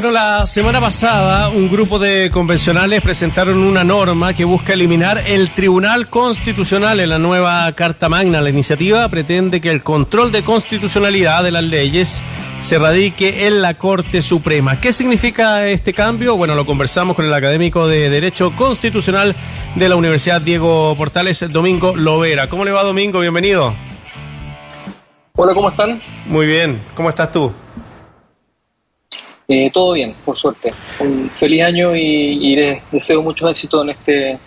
Bueno, la semana pasada un grupo de convencionales presentaron una norma que busca eliminar el Tribunal Constitucional en la nueva Carta Magna. La iniciativa pretende que el control de constitucionalidad de las leyes se radique en la Corte Suprema. ¿Qué significa este cambio? Bueno, lo conversamos con el académico de Derecho Constitucional de la Universidad Diego Portales, Domingo Lovera. ¿Cómo le va, Domingo? Bienvenido. Hola, ¿cómo están? Muy bien. ¿Cómo estás tú? Eh, todo bien, por suerte. Un feliz año y, y les deseo mucho éxito en este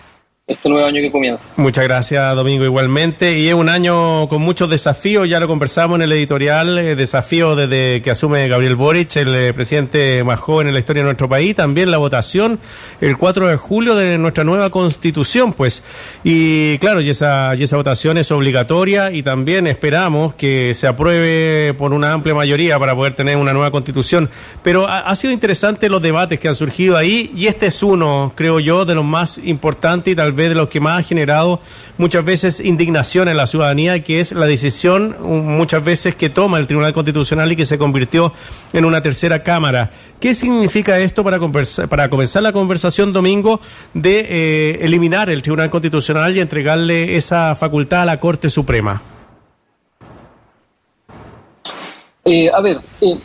este nuevo año que comienza. Muchas gracias, Domingo, igualmente. Y es un año con muchos desafíos, ya lo conversamos en el editorial, eh, desafíos desde que asume Gabriel Boric, el eh, presidente más joven en la historia de nuestro país, también la votación el 4 de julio de nuestra nueva constitución, pues. Y claro, y esa, y esa votación es obligatoria y también esperamos que se apruebe por una amplia mayoría para poder tener una nueva constitución. Pero ha, ha sido interesante los debates que han surgido ahí y este es uno, creo yo, de los más importantes y tal vez de lo que más ha generado muchas veces indignación en la ciudadanía, que es la decisión muchas veces que toma el Tribunal Constitucional y que se convirtió en una tercera Cámara. ¿Qué significa esto para, para comenzar la conversación, Domingo, de eh, eliminar el Tribunal Constitucional y entregarle esa facultad a la Corte Suprema? Eh, a ver, eh,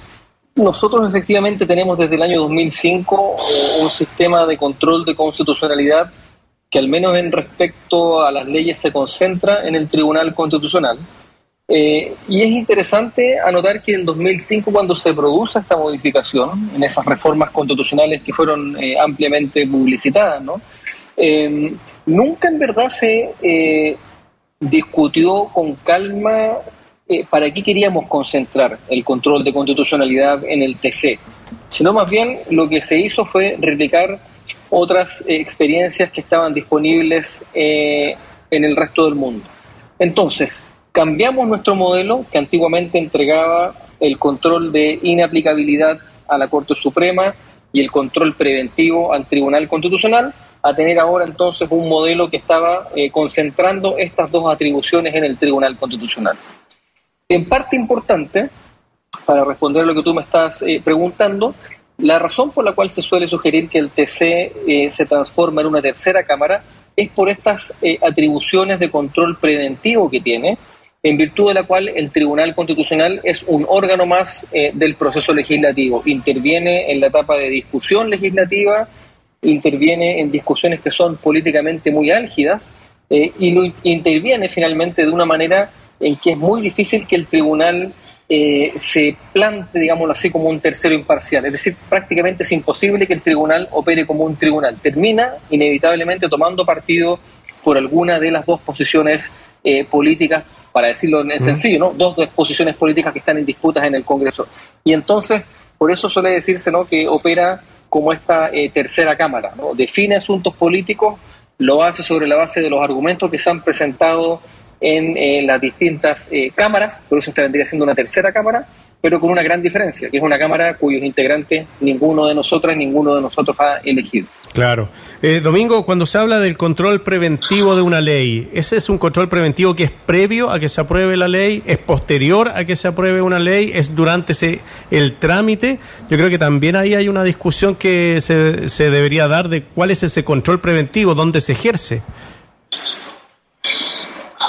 nosotros efectivamente tenemos desde el año 2005 un sistema de control de constitucionalidad que al menos en respecto a las leyes se concentra en el Tribunal Constitucional. Eh, y es interesante anotar que en 2005, cuando se produce esta modificación, en esas reformas constitucionales que fueron eh, ampliamente publicitadas, ¿no? Eh, nunca en verdad se discutió con calma para qué queríamos concentrar el control de constitucionalidad en el TC, sino más bien lo que se hizo fue replicar otras eh, experiencias que estaban disponibles eh, en el resto del mundo. Entonces, cambiamos nuestro modelo que antiguamente entregaba el control de inaplicabilidad a la Corte Suprema y el control preventivo al Tribunal Constitucional, a tener ahora entonces un modelo que estaba eh, concentrando estas dos atribuciones en el Tribunal Constitucional. En parte importante, para responder a lo que tú me estás preguntando, la razón por la cual se suele sugerir que el TC eh, se transforma en una tercera cámara es por estas eh, atribuciones de control preventivo que tiene, en virtud de la cual el Tribunal Constitucional es un órgano más eh, del proceso legislativo. Interviene en la etapa de discusión legislativa, interviene en discusiones que son políticamente muy álgidas y lo interviene finalmente de una manera en que es muy difícil que el Tribunal eh, se plante, digámoslo así, como un tercero imparcial. Es decir, prácticamente es imposible que el tribunal opere como un tribunal. Termina inevitablemente tomando partido por alguna de las dos posiciones eh, políticas, para decirlo en sencillo, ¿no? Dos, dos posiciones políticas que están en disputas en el Congreso. Y entonces, por eso suele decirse, ¿no? Que opera como esta eh, tercera cámara, ¿no? Define asuntos políticos, lo hace sobre la base de los argumentos que se han presentado en eh, las distintas eh, cámaras, por eso esta vendría siendo una tercera cámara, pero con una gran diferencia, que es una cámara cuyos integrantes ninguno de nosotros, ninguno de nosotros ha elegido. Claro. Eh, Domingo, cuando se habla del control preventivo de una ley, ¿ese es un control preventivo que es previo a que se apruebe la ley? ¿Es posterior a que se apruebe una ley? ¿Es durante ese, el trámite? Yo creo que también ahí hay una discusión que se, se debería dar de cuál es ese control preventivo, dónde se ejerce.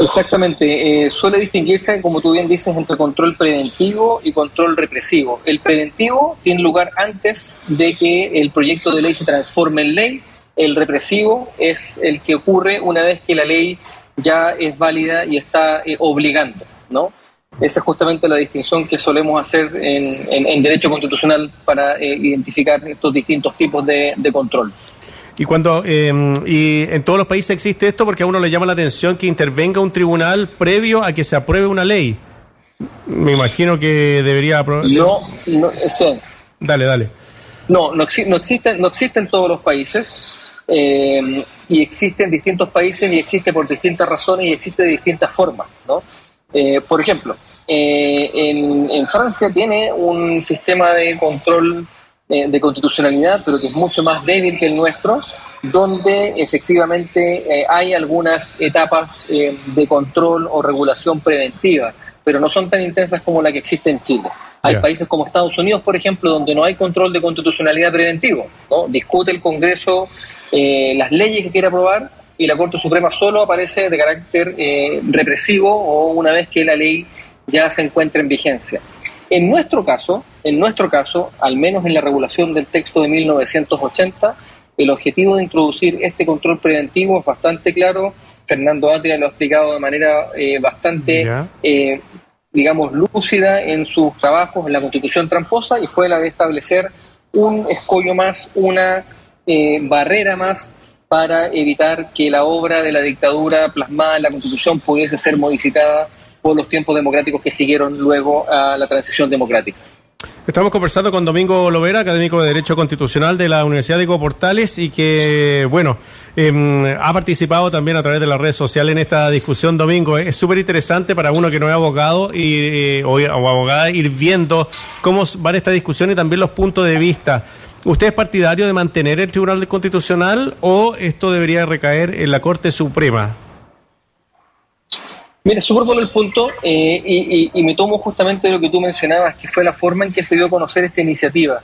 Exactamente, eh, suele distinguirse, como tú bien dices, entre control preventivo y control represivo. El preventivo tiene lugar antes de que el proyecto de ley se transforme en ley, el represivo es el que ocurre una vez que la ley ya es válida y está eh, obligando, ¿no? Esa es justamente la distinción que solemos hacer en, derecho constitucional para eh, identificar estos distintos tipos de control. Y cuando em, y en todos los países existe esto porque a uno le llama la atención que intervenga un tribunal previo a que se apruebe una ley. Me imagino que debería aprobar. No, no, eso. Dale, dale. No, no, no existe, no existe en todos los países. Eh, y existe en distintos países y existe por distintas razones y existe de distintas formas, ¿no? Eh, por ejemplo, eh, en, en Francia tiene un sistema de control eh, de constitucionalidad, pero que es mucho más débil que el nuestro, donde efectivamente eh, hay algunas etapas eh, de control o regulación preventiva, pero no son tan intensas como la que existe en Chile. Hay países como Estados Unidos, por ejemplo, donde no hay control de constitucionalidad preventivo. ¿no? Discute el Congreso eh, las leyes que quiere aprobar y la Corte Suprema solo aparece de carácter eh, represivo o una vez que la ley ya se encuentra en vigencia. En nuestro caso, en nuestro caso, al menos en la regulación del texto de 1980, el objetivo de introducir este control preventivo es bastante claro. Fernando Atria lo ha explicado de manera eh, bastante, eh, digamos, lúcida en sus trabajos en la Constitución tramposa y fue la de establecer un escollo más, una eh, barrera más para evitar que la obra de la dictadura plasmada en la Constitución pudiese ser modificada por los tiempos democráticos que siguieron luego a la transición democrática. Estamos conversando con Domingo Lovera, académico de Derecho Constitucional de la Universidad de Portales y que, bueno, em, ha participado también a través de las redes sociales en esta discusión, Domingo. Es súper interesante para uno que no es abogado y, eh, o, abogada ir viendo cómo van esta discusión y también los puntos de vista. ¿Usted es partidario de mantener el Tribunal Constitucional o esto debería recaer en la Corte Suprema? Mira, súper bueno el punto eh, y, me tomo justamente de lo que tú mencionabas, que fue la forma en que se dio a conocer esta iniciativa.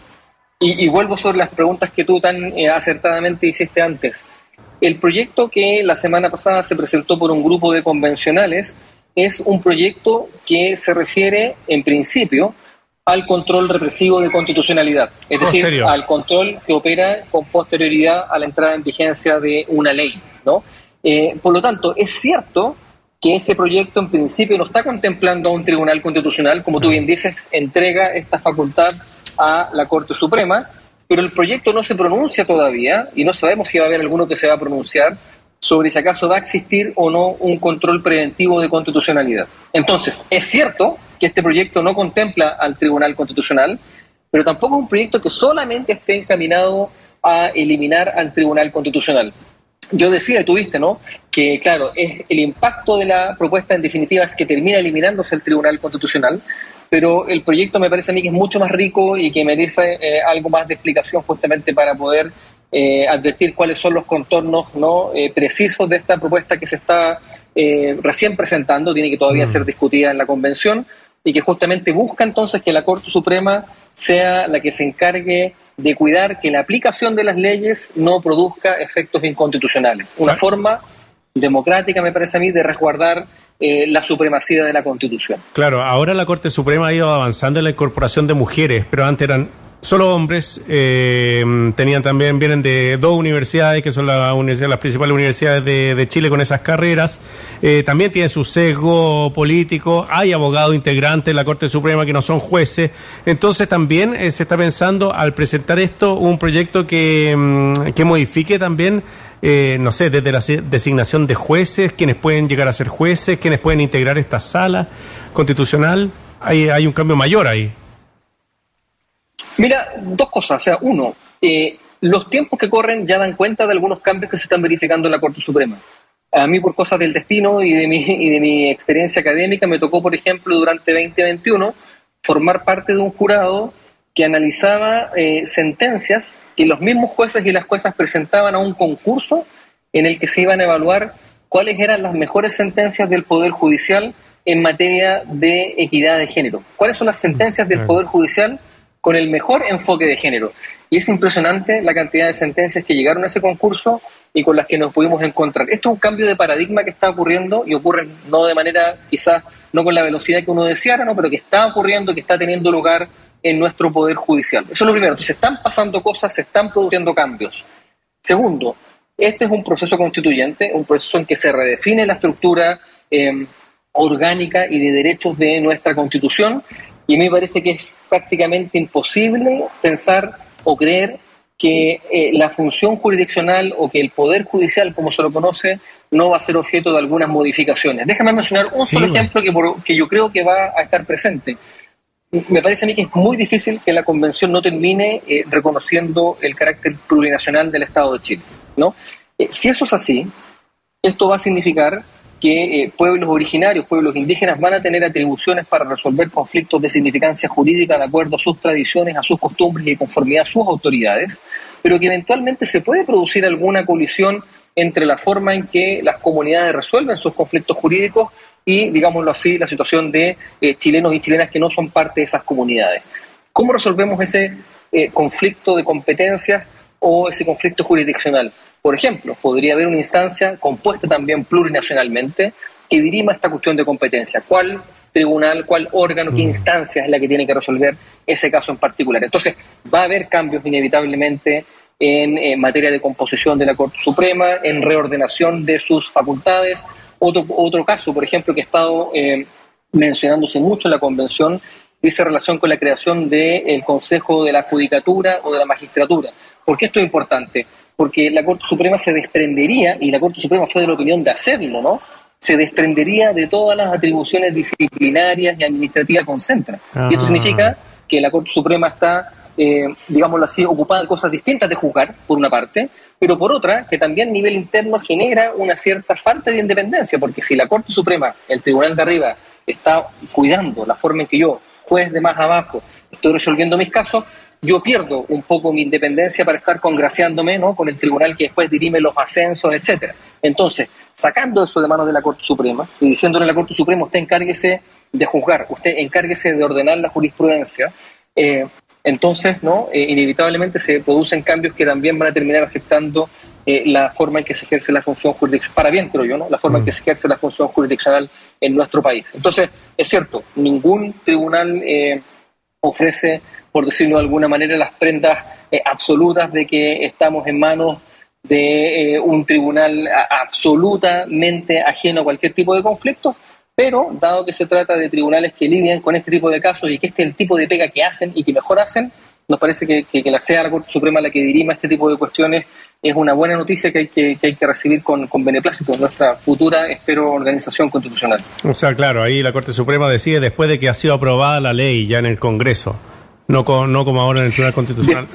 Y, vuelvo sobre las preguntas que tú tan eh, acertadamente hiciste antes. El proyecto que la semana pasada se presentó por un grupo de convencionales es un proyecto que se refiere, en principio, al control represivo de constitucionalidad, es decir, al control que opera con posterioridad a la entrada en vigencia de una ley. ¿no? Eh, por lo tanto, es cierto que ese proyecto en principio no está contemplando a un tribunal constitucional, como tú bien dices, entrega esta facultad a la Corte Suprema, pero el proyecto no se pronuncia todavía y no sabemos si va a haber alguno que se va a pronunciar sobre si acaso va a existir o no un control preventivo de constitucionalidad. Entonces, es cierto que este proyecto no contempla al Tribunal Constitucional, pero tampoco es un proyecto que solamente esté encaminado a eliminar al Tribunal Constitucional yo decía, tuviste, ¿no? Que, claro, es el impacto de la propuesta en definitiva es que termina eliminándose el Tribunal Constitucional, pero el proyecto me parece a mí que es mucho más rico y que merece eh, algo más de explicación justamente para poder eh, advertir cuáles son los contornos no eh, precisos de esta propuesta que se está recién presentando, tiene que todavía mm. ser discutida en la convención y que justamente busca entonces que la Corte Suprema sea la que se encargue de cuidar que la aplicación de las leyes no produzca efectos inconstitucionales. Una forma democrática, me parece a mí, de resguardar eh, la supremacía de la Constitución. Claro, ahora la Corte Suprema ha ido avanzando en la incorporación de mujeres, pero antes eran solo hombres, eh, tenían también, vienen de dos universidades, que son la universidad, las principales universidades de, Chile con esas carreras, eh, también tienen su sesgo político, hay abogados integrantes en la Corte Suprema que no son jueces, entonces también eh, se está pensando al presentar esto un proyecto que, mm, que modifique también no sé, desde la designación de jueces, quienes pueden llegar a ser jueces, quienes pueden integrar esta sala constitucional, hay, hay un cambio mayor ahí. Mira, dos cosas. O sea, uno, eh, los tiempos que corren ya dan cuenta de algunos cambios que se están verificando en la Corte Suprema. A mí, por cosas del destino y de mi, y de mi experiencia académica, me tocó, por ejemplo, durante 2021, formar parte de un jurado que analizaba eh, sentencias que los mismos jueces y las juezas presentaban a un concurso en el que se iban a evaluar cuáles eran las mejores sentencias del Poder Judicial en materia de equidad de género. ¿Cuáles son las sentencias del Poder Judicial con el mejor enfoque de género. Y es impresionante la cantidad de sentencias que llegaron a ese concurso y con las que nos pudimos encontrar. Esto es un cambio de paradigma que está ocurriendo y ocurre no de manera quizás no con la velocidad que uno deseara, ¿no? pero que está ocurriendo, que está teniendo lugar en nuestro poder judicial. Eso es lo primero. Se están pasando cosas, se están produciendo cambios. Segundo, este es un proceso constituyente, un proceso en que se redefine la estructura eh, orgánica y de derechos de nuestra constitución y a mí me parece que es prácticamente imposible pensar o creer que eh, la función jurisdiccional o que el poder judicial, como se lo conoce, no va a ser objeto de algunas modificaciones. Déjame mencionar un solo ejemplo que, que yo creo que va a estar presente. Me parece a mí que es muy difícil que la Convención no termine eh, reconociendo el carácter plurinacional del Estado de Chile. ¿no? Eh, si eso es así, esto va a significar que eh, pueblos originarios, pueblos indígenas van a tener atribuciones para resolver conflictos de significancia jurídica de acuerdo a sus tradiciones, a sus costumbres y conformidad a sus autoridades, pero que eventualmente se puede producir alguna colisión entre la forma en que las comunidades resuelven sus conflictos jurídicos y, digámoslo así, la situación de eh, chilenos y chilenas que no son parte de esas comunidades. ¿Cómo resolvemos ese eh, conflicto de competencias o ese conflicto jurisdiccional? Por ejemplo, podría haber una instancia compuesta también plurinacionalmente que dirima esta cuestión de competencia. ¿Cuál tribunal, cuál órgano, qué mm. instancia es la que tiene que resolver ese caso en particular? Entonces, va a haber cambios inevitablemente en, materia de composición de la Corte Suprema, en reordenación de sus facultades. Otro, otro caso, por ejemplo, que ha estado eh, mencionándose mucho en la Convención, dice relación con la creación del Consejo de la Judicatura o de la Magistratura. ¿Por qué esto es importante? Porque la Corte Suprema se desprendería, y la Corte Suprema fue de la opinión de hacerlo, ¿no? Se desprendería de todas las atribuciones disciplinarias y administrativas que concentra. Y esto ah. significa que la Corte Suprema está eh, digámoslo así, ocupada de cosas distintas de juzgar, por una parte, pero por otra, que también a nivel interno genera una cierta falta de independencia, porque si la Corte Suprema, el Tribunal de arriba, está cuidando la forma en que yo, juez de más abajo, estoy resolviendo mis casos, yo pierdo un poco mi independencia para estar congraciándome ¿no? con el tribunal que después dirime los ascensos, etcétera. Entonces, sacando eso de manos de la Corte Suprema y diciéndole a la Corte Suprema, usted encárguese de juzgar, usted encárguese de ordenar la jurisprudencia, eh, entonces, ¿no? Eh, inevitablemente se producen cambios que también van a terminar afectando eh, la forma en que se ejerce la función jurisdiccional, para bien creo yo, ¿no? la forma en que mm. se ejerce la función jurisdiccional en nuestro país. Entonces, es cierto, ningún tribunal ofrece, por decirlo de alguna manera, las prendas absolutas de que estamos en manos de un tribunal absolutamente ajeno a cualquier tipo de conflicto, pero, dado que se trata de tribunales que lidian con este tipo de casos y que este es el tipo de pega que hacen y que mejor hacen, nos parece que, que, la sea la Corte Suprema la que dirima este tipo de cuestiones es una buena noticia que hay que, que hay que recibir con, con beneplácito en nuestra futura, espero, organización constitucional. O sea, claro, ahí la Corte Suprema decide después de que ha sido aprobada la ley ya en el Congreso, no, no como ahora en el Tribunal Constitucional.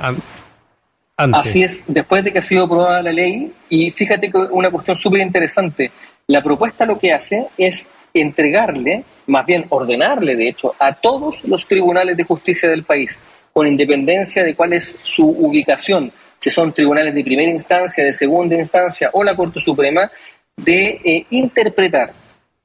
antes. Así es, después de que ha sido aprobada la ley, y fíjate que una cuestión súper interesante, la propuesta lo que hace es entregarle, más bien ordenarle, de hecho, a todos los tribunales de justicia del país, con independencia de cuál es su ubicación, si son tribunales de primera instancia, de segunda instancia o la Corte Suprema, de eh, interpretar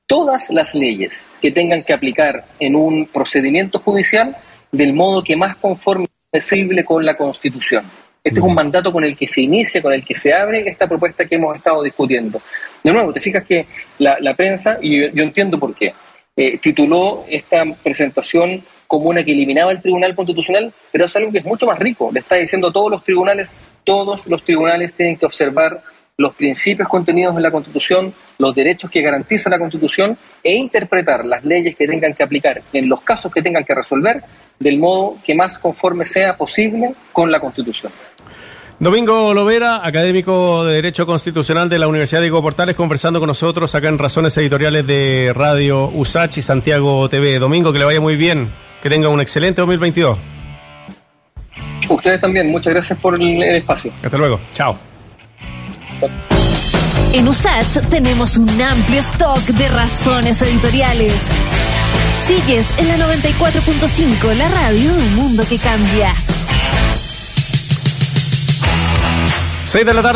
todas las leyes que tengan que aplicar en un procedimiento judicial del modo que más conforme posible con la Constitución. Este es un mandato con el que se inicia, con el que se abre esta propuesta que hemos estado discutiendo. De nuevo, te fijas que la, prensa, y yo, entiendo por qué, eh, tituló esta presentación como una que eliminaba el Tribunal Constitucional, pero es algo que es mucho más rico. Le está diciendo a todos los tribunales, todos los tribunales tienen que observar los principios contenidos en la Constitución, los derechos que garantiza la Constitución e interpretar las leyes que tengan que aplicar en los casos que tengan que resolver del modo que más conforme sea posible con la Constitución. Domingo Lovera, académico de Derecho Constitucional de la Universidad de Portales, conversando con nosotros acá en Razones Editoriales de Radio USACH y Santiago TV. Domingo, que le vaya muy bien, que tenga un excelente 2022. Ustedes también, muchas gracias por el espacio. Hasta luego, chao. En USACH tenemos un amplio stock de razones editoriales. Sigues en la 94.5, la radio de un mundo que cambia. 6 de la tarde.